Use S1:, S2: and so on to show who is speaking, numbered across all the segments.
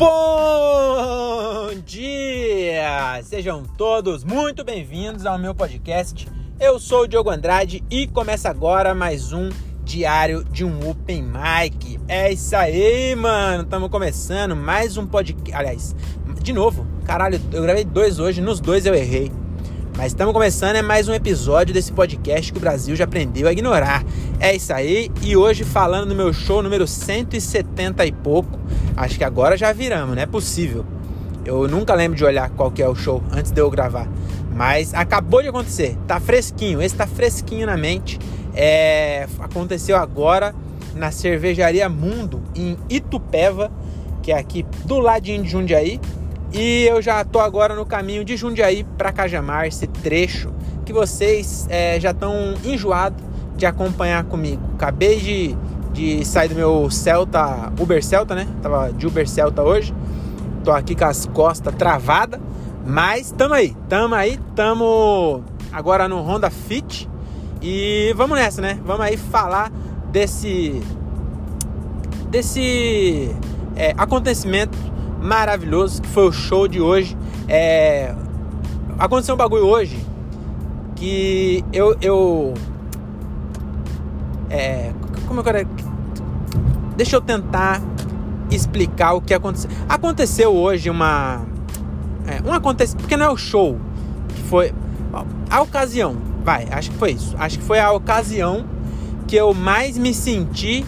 S1: Bom dia! Sejam todos muito bem-vindos ao meu podcast. Eu sou o Diogo Andrade e começa agora mais um diário de um Open Mic. É isso aí, mano! Estamos começando mais um podcast. Aliás, de novo, caralho, eu gravei dois hoje, nos dois eu errei. Mas estamos começando é mais um episódio desse podcast que o Brasil já aprendeu a ignorar. É isso aí, e hoje falando do meu show número 170 e pouco. Acho que agora já viramos, não é possível. Eu nunca lembro de olhar qual que é o show antes de eu gravar. Mas acabou de acontecer, tá fresquinho, esse tá fresquinho na mente. É, aconteceu agora na cervejaria Mundo, em Itupeva, que é aqui do ladinho de Jundiaí. E eu já tô agora no caminho de Jundiaí para Cajamar, esse trecho que vocês é, já estão enjoados de acompanhar comigo. Acabei de, de sair do meu Celta, Uber Celta, né? Tava de Uber Celta hoje. Tô aqui com as costas travadas, mas tamo aí, tamo aí, tamo agora no Honda Fit e vamos nessa, né? Vamos aí falar desse desse é, acontecimento maravilhoso que foi o show de hoje. É, aconteceu um bagulho hoje que eu. eu é, como eu quero. Deixa eu tentar explicar o que aconteceu. Aconteceu hoje uma. É, um acontecimento. Porque não é o show. Foi. A ocasião. Vai, acho que foi isso. Acho que foi a ocasião que eu mais me senti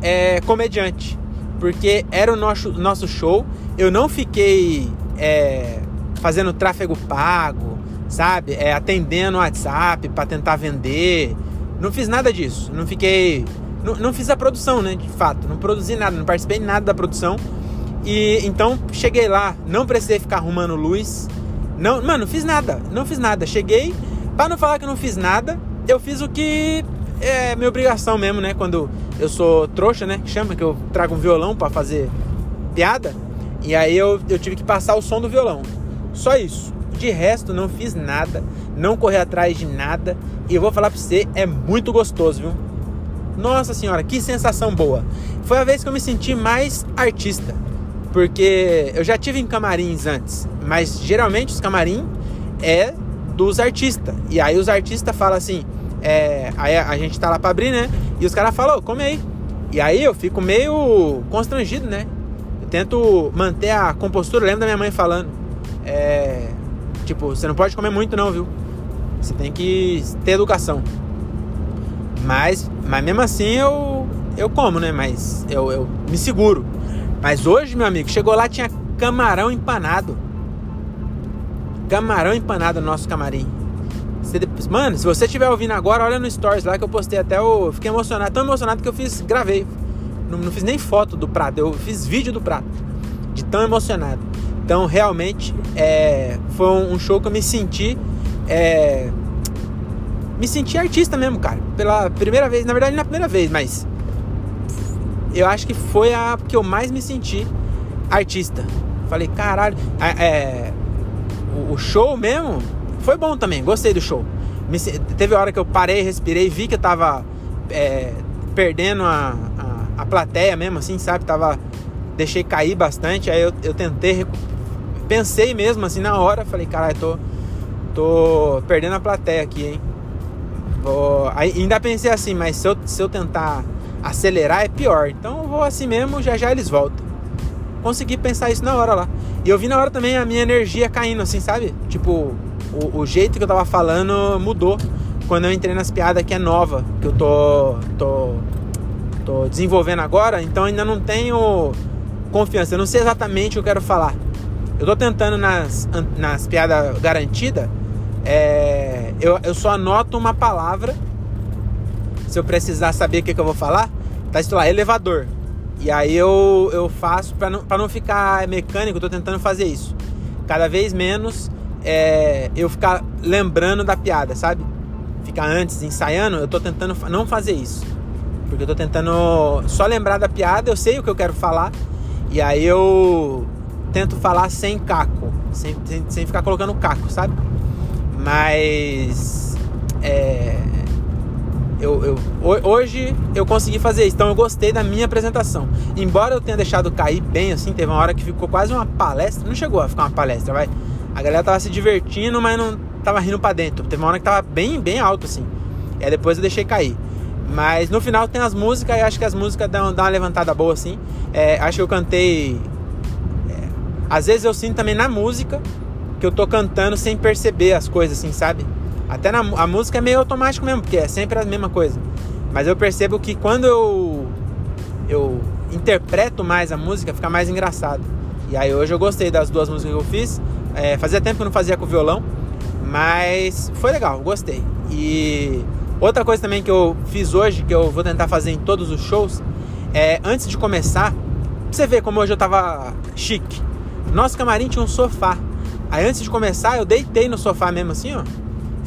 S1: é, comediante porque era o nosso, nosso show. Eu não fiquei é, fazendo tráfego pago, sabe? É, atendendo WhatsApp para tentar vender. Não fiz nada disso. Não fiquei. Não, não fiz a produção, né? De fato. Não produzi nada, não participei nada da produção. E então cheguei lá, não precisei ficar arrumando luz. Não, mano, não fiz nada. Não fiz nada. Cheguei, para não falar que não fiz nada, eu fiz o que é minha obrigação mesmo, né? Quando eu sou trouxa, né? Chama que eu trago um violão para fazer piada. E aí eu, eu tive que passar o som do violão. Só isso. De resto, não fiz nada, não corri atrás de nada. E eu vou falar pra você, é muito gostoso, viu? Nossa senhora, que sensação boa. Foi a vez que eu me senti mais artista. Porque eu já tive em camarins antes, mas geralmente os camarim é dos artistas. E aí os artistas falam assim: é, aí a, gente tá lá pra abrir, né? E os caras falam, come aí. E aí eu fico meio constrangido, né? Eu tento manter a compostura. Eu lembro da minha mãe falando. É, tipo, você não pode comer muito não, viu? Você tem que ter educação. Mas, mas mesmo assim eu, eu como, né? Mas eu, eu me seguro. Mas hoje, meu amigo, chegou lá, tinha camarão empanado. Camarão empanado no nosso camarim. Mano, se você estiver ouvindo agora, olha no stories lá que eu postei até eu fiquei emocionado, tão emocionado que eu fiz, gravei. Não, não fiz nem foto do prato, eu fiz vídeo do prato. De tão emocionado. Então, realmente, é, foi um show que eu me senti. É, me senti artista mesmo, cara. Pela primeira vez, na verdade, não é a primeira vez, mas. Eu acho que foi a que eu mais me senti artista. Falei, caralho. É, o show mesmo foi bom também, gostei do show. Me, teve hora que eu parei, respirei, vi que eu tava é, perdendo a, a, a, plateia mesmo, assim, sabe? Tava, deixei cair bastante, aí eu, eu tentei, pensei mesmo assim na hora, falei, caralho, tô, tô perdendo a plateia aqui, hein? Vou, ainda pensei assim, mas se eu, se eu tentar acelerar é pior, então eu vou assim mesmo, já já eles voltam. Consegui pensar isso na hora lá. E eu vi na hora também a minha energia caindo, assim, sabe? Tipo, o, o, jeito que eu tava falando mudou quando eu entrei nas piadas que é nova, que eu tô, tô, tô desenvolvendo agora, então ainda não tenho confiança, eu não sei exatamente o que eu quero falar. Eu tô tentando nas, nas piadas garantidas, é, eu, eu só anoto uma palavra, se eu precisar saber o que, que eu vou falar, tá escrito lá, elevador. E aí eu, eu faço, para não, pra não ficar mecânico, eu tô tentando fazer isso. Cada vez menos é, eu ficar lembrando da piada, sabe? Ficar antes ensaiando, eu tô tentando não fazer isso. Porque eu tô tentando só lembrar da piada, eu sei o que eu quero falar, e aí eu tento falar sem caco, sem, sem, sem ficar colocando caco, sabe? Mas é, eu, eu hoje eu consegui fazer isso, então eu gostei da minha apresentação. Embora eu tenha deixado cair bem assim, teve uma hora que ficou quase uma palestra, não chegou a ficar uma palestra, vai. A galera tava se divertindo, mas não tava rindo para dentro. Teve uma hora que tava bem, bem alto assim. E aí depois eu deixei cair. Mas no final tem as músicas e acho que as músicas dão, dão uma levantada boa assim. É, acho que eu cantei. Às vezes eu sinto também na música que eu tô cantando sem perceber as coisas assim, sabe? Até na a música é meio automático mesmo, porque é sempre a mesma coisa. Mas eu percebo que quando eu eu interpreto mais a música, fica mais engraçado. E aí hoje eu gostei das duas músicas que eu fiz. É, fazia tempo que eu não fazia com violão, mas foi legal, gostei. E outra coisa também que eu fiz hoje, que eu vou tentar fazer em todos os shows, é antes de começar, pra você ver como hoje eu tava chique. Nosso camarim tinha um sofá. Aí antes de começar, eu deitei no sofá mesmo assim, ó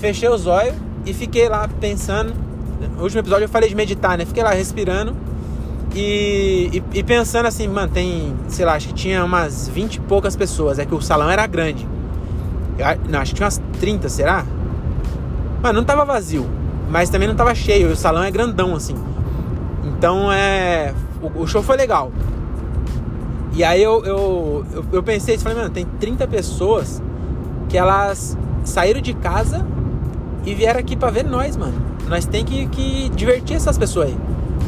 S1: fechei os olhos e fiquei lá pensando. No último episódio eu falei de meditar, né? Fiquei lá respirando e, e, e, pensando assim, mano, tem, sei lá, acho que tinha umas 20 e poucas pessoas. É que o salão era grande. Eu, não, acho que tinha umas 30, será? Mano, não tava vazio, mas também não tava cheio. O salão é grandão, assim. Então é. O, o show foi legal. E aí eu, eu, eu, eu pensei, falei, mano, tem 30 pessoas que elas saíram de casa e vieram aqui para ver nós, mano. Nós tem que, que divertir essas pessoas aí.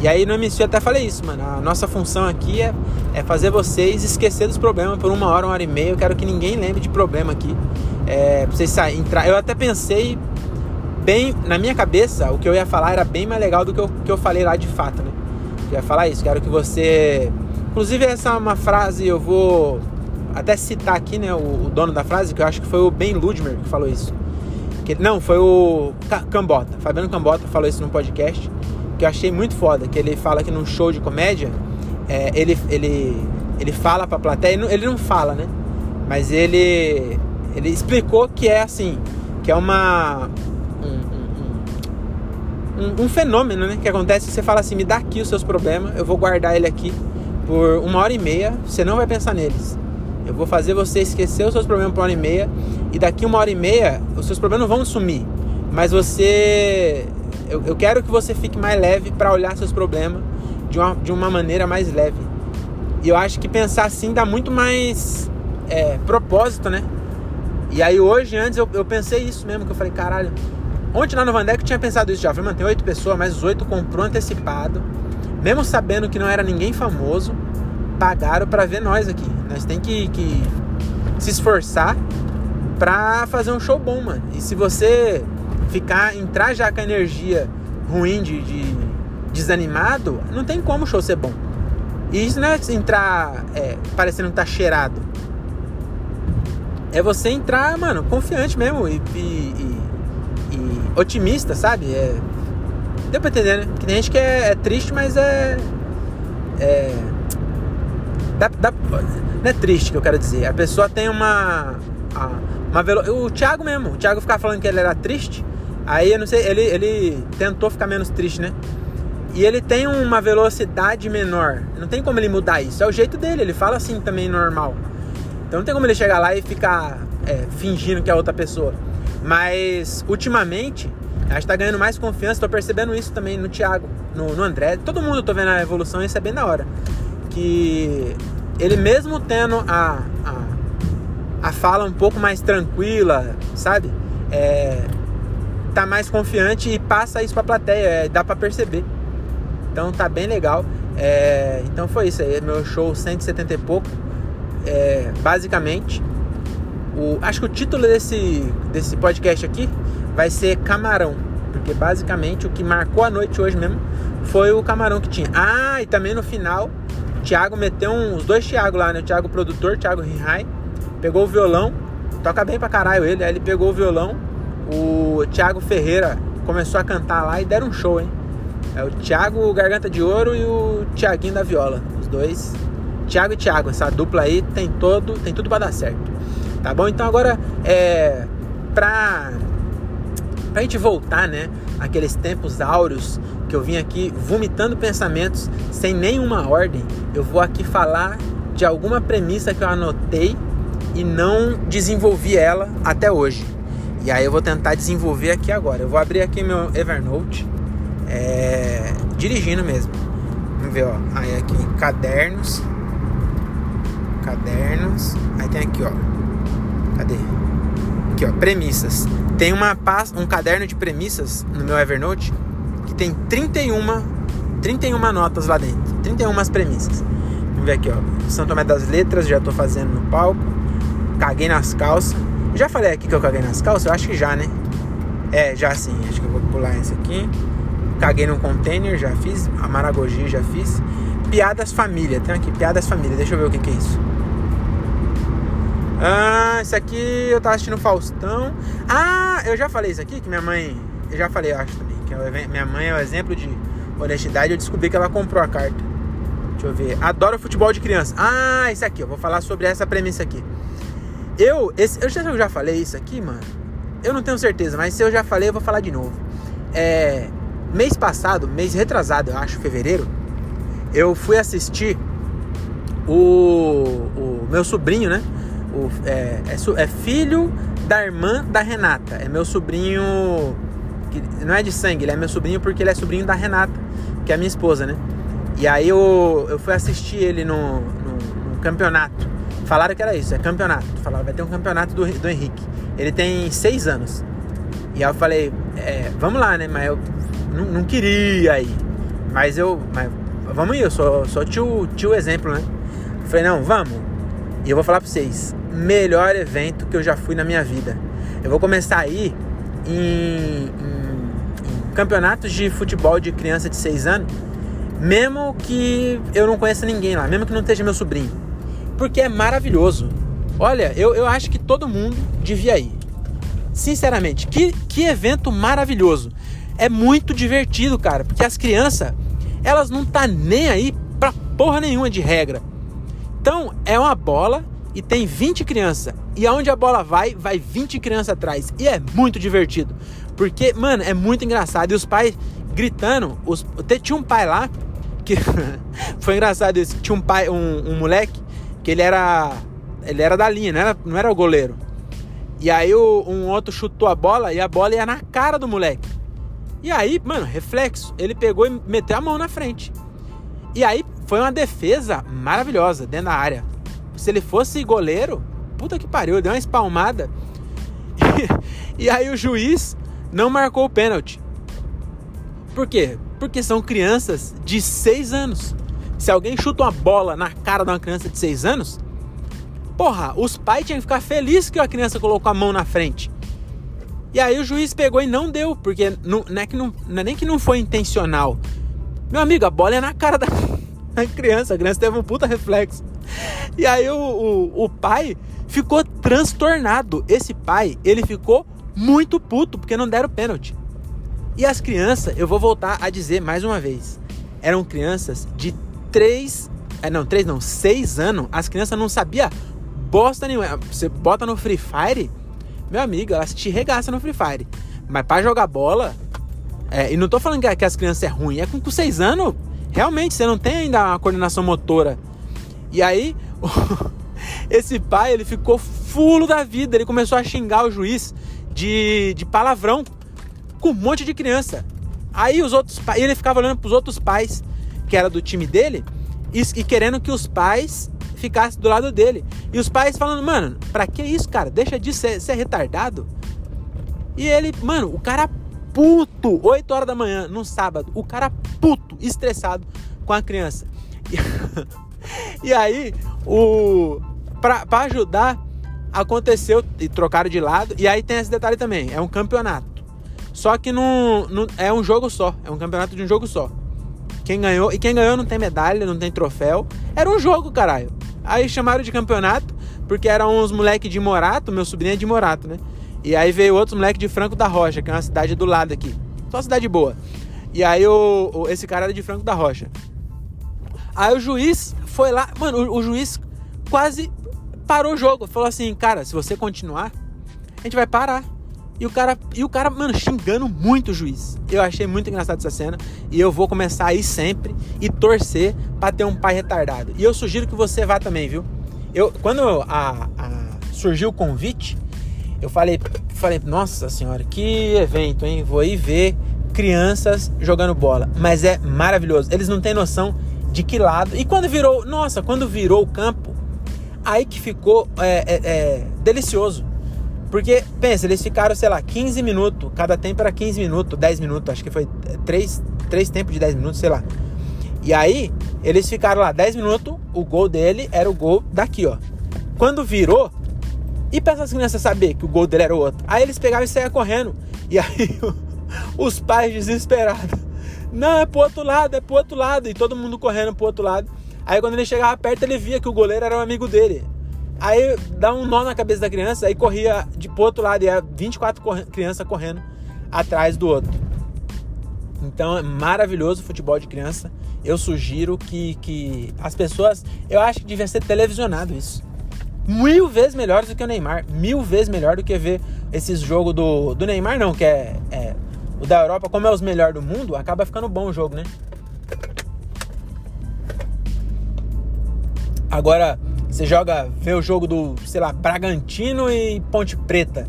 S1: E aí no MSU eu até falei isso, mano. A nossa função aqui é, é fazer vocês esquecer dos problemas por uma hora, uma hora e meia. Eu quero que ninguém lembre de problema aqui. É, pra vocês entrar. Eu até pensei bem, na minha cabeça, o que eu ia falar era bem mais legal do que eu, que eu falei lá de fato, né? Eu ia falar isso, quero que você. Inclusive, essa é uma frase, eu vou até citar aqui, né, o, o dono da frase, que eu acho que foi o Ben Ludmer que falou isso. Que, não, foi o Cambota. Fabiano Cambota falou isso num podcast que eu achei muito foda. Que ele fala que num show de comédia, é, ele, ele, ele fala pra plateia, ele não, ele não fala, né? Mas ele, ele explicou que é assim, que é uma. Um, um, fenômeno, né? Que acontece, você fala assim, me dá aqui os seus problemas, eu vou guardar ele aqui por uma hora e meia, você não vai pensar neles. Eu vou fazer você esquecer os seus problemas por uma hora e meia. E daqui uma hora e meia, os seus problemas vão sumir. Mas você. Eu, eu quero que você fique mais leve para olhar seus problemas de uma, de uma maneira mais leve. E eu acho que pensar assim dá muito mais é, propósito, né? E aí hoje, antes, eu, eu pensei isso mesmo, que eu falei, caralho. Ontem lá no Vandeck eu tinha pensado isso já. Eu falei, mano, tem oito pessoas, mas os oito comprou antecipado. Mesmo sabendo que não era ninguém famoso, pagaram para ver nós aqui. Nós tem que, que se esforçar pra fazer um show bom, mano. E se você ficar, entrar já com a energia ruim de, de desanimado, não tem como o show ser bom. E isso não é entrar é, parecendo que tá cheirado. É você entrar, mano, confiante mesmo e, e, e, e otimista, sabe? É, deu pra entender, né? Que tem gente que é, é triste, mas é. É. Dá, dá, não é triste que eu quero dizer. A pessoa tem uma. uma velo... O Thiago mesmo. O Thiago ficava falando que ele era triste. Aí eu não sei, ele, ele tentou ficar menos triste, né? E ele tem uma velocidade menor. Não tem como ele mudar isso. É o jeito dele. Ele fala assim também normal. Então não tem como ele chegar lá e ficar é, fingindo que é outra pessoa. Mas ultimamente, a gente tá ganhando mais confiança. Tô percebendo isso também no Thiago, no, no André. Todo mundo tô vendo a evolução. Isso é bem da hora. Que ele mesmo tendo a, a, a fala um pouco mais tranquila, sabe? É, tá mais confiante e passa isso pra plateia, é, dá pra perceber. Então tá bem legal. É, então foi isso aí, meu show 170 e pouco. É, basicamente, o, acho que o título desse, desse podcast aqui vai ser Camarão. Porque basicamente o que marcou a noite hoje mesmo foi o camarão que tinha. Ah, e também no final Thiago meteu uns dois Thiago lá, né? O Thiago produtor, Thiago Rihai, pegou o violão, toca bem pra caralho ele, aí ele pegou o violão, o Thiago Ferreira começou a cantar lá e deram um show, hein? É o Thiago Garganta de Ouro e o Thiaguinho da Viola, os dois. Thiago e Thiago, essa dupla aí tem todo, tem tudo para dar certo. Tá bom? Então agora é pra pra gente voltar, né, aqueles tempos áureos que eu vim aqui vomitando pensamentos sem nenhuma ordem, eu vou aqui falar de alguma premissa que eu anotei e não desenvolvi ela até hoje. E aí eu vou tentar desenvolver aqui agora. Eu vou abrir aqui meu Evernote é, dirigindo mesmo. Vamos ver, ó. Aí aqui, cadernos. Cadernos. Aí tem aqui, ó. Cadê? Aqui, ó, premissas. Tem uma um caderno de premissas no meu Evernote que tem 31, 31 notas lá dentro. 31 premissas. Vamos ver aqui, ó. São Tomé das Letras, já tô fazendo no palco. Caguei nas calças. Já falei aqui que eu caguei nas calças? Eu acho que já, né? É, já sim. Acho que eu vou pular esse aqui. Caguei no container, já fiz. A Maragogi, já fiz. Piadas família. Tem aqui, piadas família. Deixa eu ver o que, que é isso. Ah, isso aqui eu tava assistindo Faustão. Ah, eu já falei isso aqui, que minha mãe. Eu já falei, eu acho também. Que é minha mãe é o exemplo de honestidade. Eu descobri que ela comprou a carta. Deixa eu ver. Adoro futebol de criança. Ah, isso aqui. Eu vou falar sobre essa premissa aqui. Eu, esse, eu, já, eu já falei isso aqui, mano. Eu não tenho certeza, mas se eu já falei, eu vou falar de novo. É, mês passado, mês retrasado, eu acho, fevereiro, eu fui assistir o, o meu sobrinho, né? O, é, é, é, filho da irmã da Renata. É meu sobrinho. Que não é de sangue, ele é meu sobrinho porque ele é sobrinho da Renata, que é minha esposa, né? E aí eu, eu fui assistir ele no, no, no campeonato. Falaram que era isso, é campeonato. Falaram, vai ter um campeonato do, do Henrique. Ele tem seis anos. E aí eu falei, é, vamos lá, né? Mas eu não, não queria ir. Mas eu. Mas, vamos ir, eu sou, sou tio, tio exemplo, né? Falei, não, vamos. E eu vou falar pra vocês, melhor evento que eu já fui na minha vida. Eu vou começar a ir em, em, em campeonatos de futebol de criança de 6 anos, mesmo que eu não conheça ninguém lá, mesmo que não esteja meu sobrinho. Porque é maravilhoso. Olha, eu, eu acho que todo mundo devia ir. Sinceramente, que, que evento maravilhoso. É muito divertido, cara, porque as crianças, elas não tá nem aí pra porra nenhuma de regra. Então, é uma bola e tem 20 crianças. E aonde a bola vai, vai 20 crianças atrás. E é muito divertido. Porque, mano, é muito engraçado. E os pais gritando. Os... Tinha um pai lá que. Foi engraçado isso. Tinha um pai, um, um, moleque, que ele era. Ele era da linha, não era, não era o goleiro. E aí o, um outro chutou a bola e a bola ia na cara do moleque. E aí, mano, reflexo, ele pegou e meteu a mão na frente. E aí foi uma defesa maravilhosa dentro da área. Se ele fosse goleiro, puta que pariu, deu uma espalmada. E, e aí o juiz não marcou o pênalti. Por quê? Porque são crianças de 6 anos. Se alguém chuta uma bola na cara de uma criança de 6 anos, porra, os pais tinham que ficar felizes que a criança colocou a mão na frente. E aí o juiz pegou e não deu, porque não, não, é, que não, não é nem que não foi intencional. Meu amigo, a bola é na cara da, da criança, a criança teve um puta reflexo. E aí o, o, o pai ficou transtornado. Esse pai, ele ficou muito puto, porque não deram pênalti. E as crianças, eu vou voltar a dizer mais uma vez, eram crianças de 3, é, não, 3 não, 6 anos. As crianças não sabiam bosta nenhuma. Você bota no Free Fire meu amigo, elas te regaçam no Free Fire. Mas para jogar bola, é, e não tô falando que, as crianças é ruim, é com, com seis anos, realmente você não tem ainda a coordenação motora. E aí, esse pai, ele ficou fulo da vida, ele começou a xingar o juiz de, de palavrão com um monte de criança. Aí os outros pais, ele ficava olhando pros outros pais, que era do time dele, e, e querendo que os pais ficasse do lado dele. E os pais falando, mano, pra que isso, cara? Deixa de ser, ser retardado. E ele, mano, o cara puto, 8 horas da manhã, no sábado, o cara puto, estressado com a criança. E, aí, o pra ajudar, aconteceu e trocaram de lado. E aí tem esse detalhe também, é um campeonato. Só que não, não é um jogo só, é um campeonato de um jogo só. Quem ganhou, e quem ganhou não tem medalha, não tem troféu. Era um jogo, caralho. Aí chamaram de campeonato, porque eram uns moleque de Morato, meu sobrinho é de Morato, né? E aí veio outros moleque de Franco da Rocha, que é uma cidade do lado aqui. Só cidade boa. E aí o, o, esse cara era de Franco da Rocha. Aí o juiz foi lá, mano, o, o juiz quase parou o jogo. Falou assim, cara, se você continuar, a gente vai parar. E o cara, e o cara, mano, xingando muito o juiz. Eu achei muito engraçado essa cena. E eu vou começar a ir sempre e torcer para ter um pai retardado. E eu sugiro que você vá também, viu? Eu, quando a, a, surgiu o convite, eu falei, falei, nossa senhora, que evento, hein? Vou ir ver crianças jogando bola, mas é maravilhoso. Eles não têm noção de que lado. E quando virou, nossa, quando virou o campo, aí que ficou é, é, é, delicioso. Porque, pensa, eles ficaram, sei lá, 15 minutos, cada tempo era 15 minutos, 10 minutos, acho que foi 3, 3 tempos de 10 minutos, sei lá. E aí, eles ficaram lá 10 minutos, o gol dele era o gol daqui, ó. Quando virou, e para essas crianças saber que o gol dele era o outro? Aí eles pegavam e saíam correndo. E aí os pais desesperados. Não, é pro outro lado, é pro outro lado. E todo mundo correndo pro outro lado. Aí quando ele chegava perto, ele via que o goleiro era um amigo dele. Aí dá um nó na cabeça da criança, aí corria de pro outro lado, e ia 24 crianças correndo atrás do outro. Então é maravilhoso o futebol de criança. Eu sugiro que, que as pessoas. Eu acho que devia ser televisionado isso mil vezes melhores do que o Neymar. Mil vezes melhor do que ver esses jogos do, do Neymar, não, que é, é o da Europa, como é os melhores do mundo, acaba ficando bom o jogo, né? Agora, você joga, vê o jogo do, sei lá, Bragantino e Ponte Preta.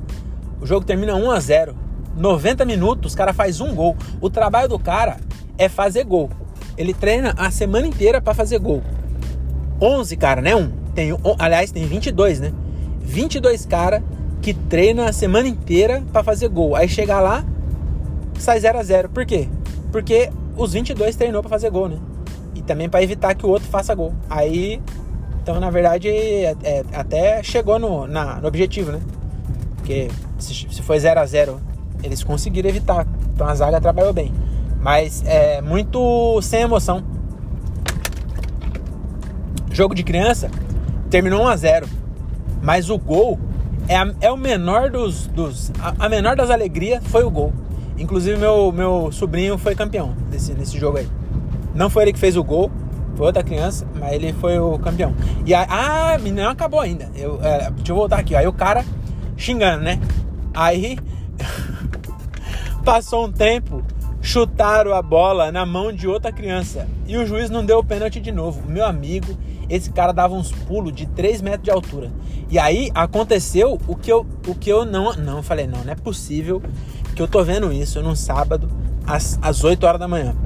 S1: O jogo termina 1 a 0 90 minutos, o cara faz um gol. O trabalho do cara é fazer gol. Ele treina a semana inteira para fazer gol. 11, cara, né? Um tem, aliás, tem 22, né? 22 cara que treina a semana inteira para fazer gol. Aí chega lá, sai 0 a 0 Por quê? Porque os 22 treinou para fazer gol, né? E também para evitar que o outro faça gol. Aí, então, na verdade, é, é, até chegou no, na, no objetivo, né? Porque se, se foi 0 a 0 eles conseguiram evitar. Então a zaga trabalhou bem. Mas é muito sem emoção. Jogo de criança, terminou 1 a 0 Mas o gol é, a, é o menor dos. dos a, a, menor das alegrias foi o gol. Inclusive, meu, meu sobrinho foi campeão desse, nesse jogo aí. Não foi ele que fez o gol, foi outra criança, mas ele foi o campeão. E a, ah, não acabou ainda. Eu, é, deixa eu voltar aqui. Aí o cara xingando, né? Aí passou um tempo, chutaram a bola na mão de outra criança. E o juiz não deu o pênalti de novo. Meu amigo, esse cara dava uns pulos de 3 metros de altura. E aí aconteceu o que eu, o que eu não. Não, falei, não, não é possível que eu tô vendo isso num sábado às, às 8 horas da manhã.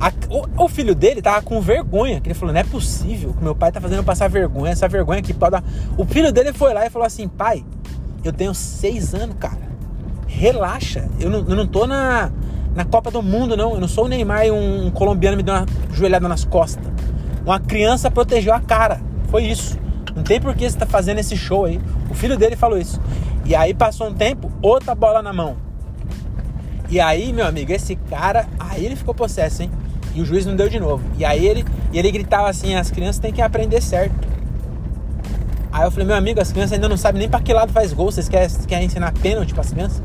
S1: A, o, o, filho dele tava com vergonha, que ele falou: não é possível que meu pai tá fazendo passar vergonha, essa vergonha aqui pode dar. O filho dele foi lá e falou assim: pai, eu tenho seis anos, cara. Relaxa, eu não, eu não tô na, na Copa do Mundo, não. Eu não sou o Neymar e um, um colombiano me deu uma joelhada nas costas. Uma criança protegeu a cara. Foi isso. Não tem por que você tá fazendo esse show aí. O filho dele falou isso. E aí passou um tempo, outra bola na mão. E aí, meu amigo, esse cara, aí ele ficou possesso, hein? E o juiz não deu de novo. E aí ele, e ele gritava assim: as crianças têm que aprender certo. Aí eu falei: meu amigo, as crianças ainda não sabem nem para que lado faz gol. Vocês querem, querem ensinar pênalti para as crianças?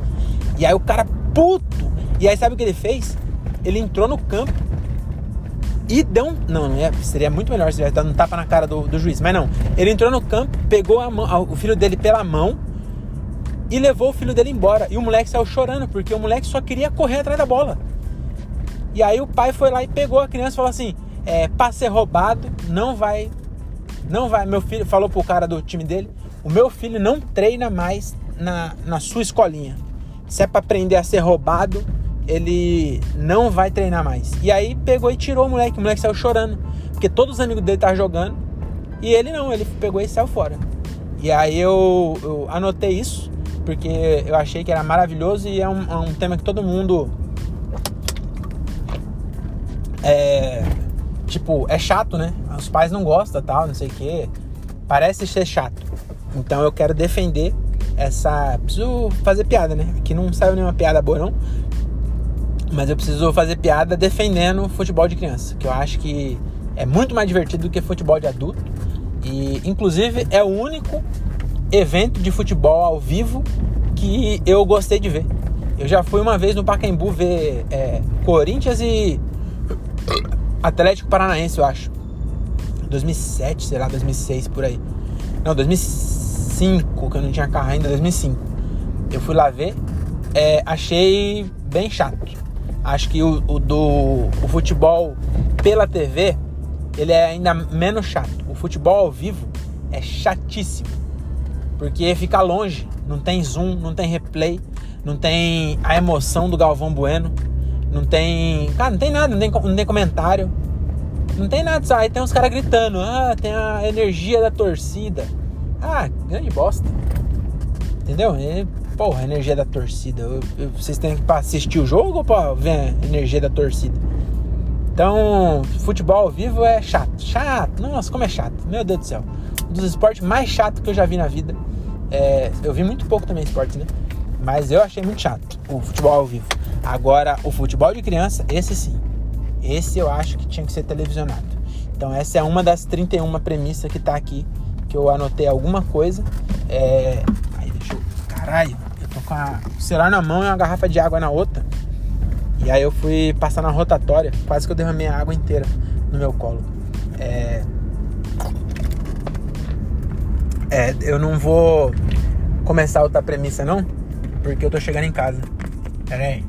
S1: E aí o cara, puto. E aí sabe o que ele fez? Ele entrou no campo e deu um. Não, não ia, seria muito melhor se tivesse dado um tapa na cara do, do juiz. Mas não. Ele entrou no campo, pegou mão, o filho dele pela mão e levou o filho dele embora. E o moleque saiu chorando, porque o moleque só queria correr atrás da bola. E aí o pai foi lá e pegou a criança e falou assim: é, pra ser roubado, não vai. Não vai. Meu filho falou pro cara do time dele: o meu filho não treina mais na, na sua escolinha. Se é pra aprender a ser roubado, ele não vai treinar mais. E aí pegou e tirou o moleque, o moleque saiu chorando, porque todos os amigos dele estavam jogando e ele não, ele pegou e saiu fora. E aí eu, eu anotei isso, porque eu achei que era maravilhoso e é um, é um tema que todo mundo. É. Tipo, é chato, né? Os pais não gostam, tal, não sei o quê. Parece ser chato. Então eu quero defender essa. Preciso fazer piada, né? Aqui não saiu nenhuma piada boa, não. Mas eu preciso fazer piada defendendo futebol de criança, que eu acho que é muito mais divertido do que futebol de adulto. E inclusive é o único evento de futebol ao vivo que eu gostei de ver. Eu já fui uma vez no Pacaembu ver é, Corinthians e Atlético Paranaense, eu acho. 2007, sei lá, 2006 por aí. Não, 2005, que eu não tinha carro ainda, 2005. Eu fui lá ver, é, achei bem chato. Acho que o, o do o futebol pela TV ele é ainda menos chato. O futebol ao vivo é chatíssimo. Porque fica longe, não tem zoom, não tem replay, não tem a emoção do Galvão Bueno. Não tem. Cara, não tem nada, não tem, não tem comentário. Não tem nada. Aí tem uns caras gritando. Ah, tem a energia da torcida. Ah, grande bosta. Entendeu? E, porra, a energia da torcida. Eu, eu, vocês têm que assistir o jogo ou pra ver a energia da torcida? Então, futebol ao vivo é chato. Chato. Nossa, como é chato. Meu Deus do céu. Dos esportes mais chatos que eu já vi na vida. É, eu vi muito pouco também esporte, né? Mas eu achei muito chato o futebol ao vivo. Agora, o futebol de criança, esse sim. Esse eu acho que tinha que ser televisionado. Então, essa é uma das 31 premissas que tá aqui. Que eu anotei alguma coisa. É... Aí, deixa eu. Caralho, eu tô com a... o celular na mão e uma garrafa de água na outra. E aí eu fui passar na rotatória. Quase que eu derramei a água inteira no meu colo. É. É, eu não vou começar outra premissa não, porque eu tô chegando em casa. Pera aí.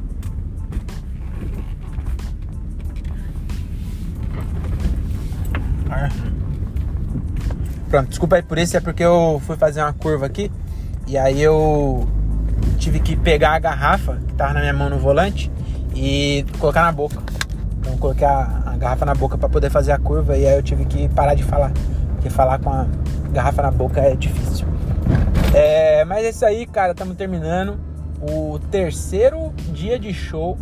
S1: Ah. Pronto, desculpa aí por isso, é porque eu fui fazer uma curva aqui e aí eu tive que pegar a garrafa que tava na minha mão no volante e colocar na boca. Então eu coloquei a, a garrafa na boca para poder fazer a curva e aí eu tive que parar de falar, porque falar com a garrafa na boca é difícil. É, mas é isso aí, cara, estamos terminando o terceiro dia de show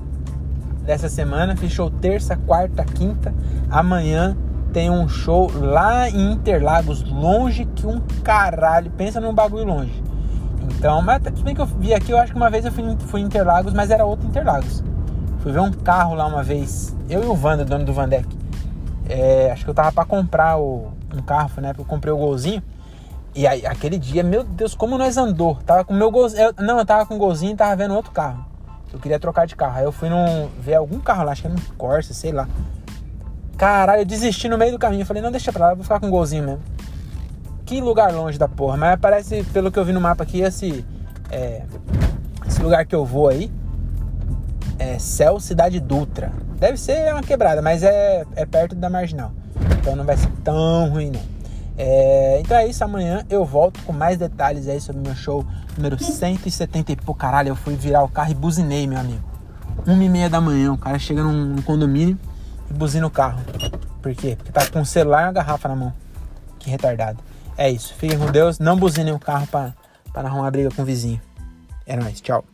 S1: dessa semana. Show terça, quarta, quinta. Amanhã tem um show lá em Interlagos, longe que um caralho. Pensa num bagulho longe. Então, mas tudo bem que eu vi aqui, eu acho que uma vez eu fui, fui em Interlagos, mas era outro Interlagos. Fui ver um carro lá uma vez, eu e o Wander, dono do Vandeck. É, acho que eu tava para comprar o, um carro, né? Porque eu comprei o golzinho. E aí, aquele dia, meu Deus, como nós andou. Tava com meu golzinho. não, eu tava com o golzinho e tava vendo outro carro. Eu queria trocar de carro. Aí eu fui num, ver algum carro lá, acho que era um Corsa, sei lá. Caralho, eu desisti no meio do caminho. Eu falei, não, deixa pra lá, vou ficar com o golzinho mesmo. Que lugar longe da porra. Mas parece, pelo que eu vi no mapa aqui, esse. É, esse lugar que eu vou aí. É Céu Cidade Dutra. Deve ser uma quebrada, mas é, é perto da marginal. Então não vai ser tão ruim, não. É, então é isso, amanhã eu volto com mais detalhes aí sobre meu show número 170 e pô, caralho, eu fui virar o carro e buzinei, meu amigo. Uma e meia da manhã, o cara chega num, num condomínio e buzina o carro. Por quê? Porque tá com um celular e uma garrafa na mão. Que retardado. É isso, fiquem com Deus, não buzinem o carro pra, arrumar briga com o vizinho. É nóis, tchau.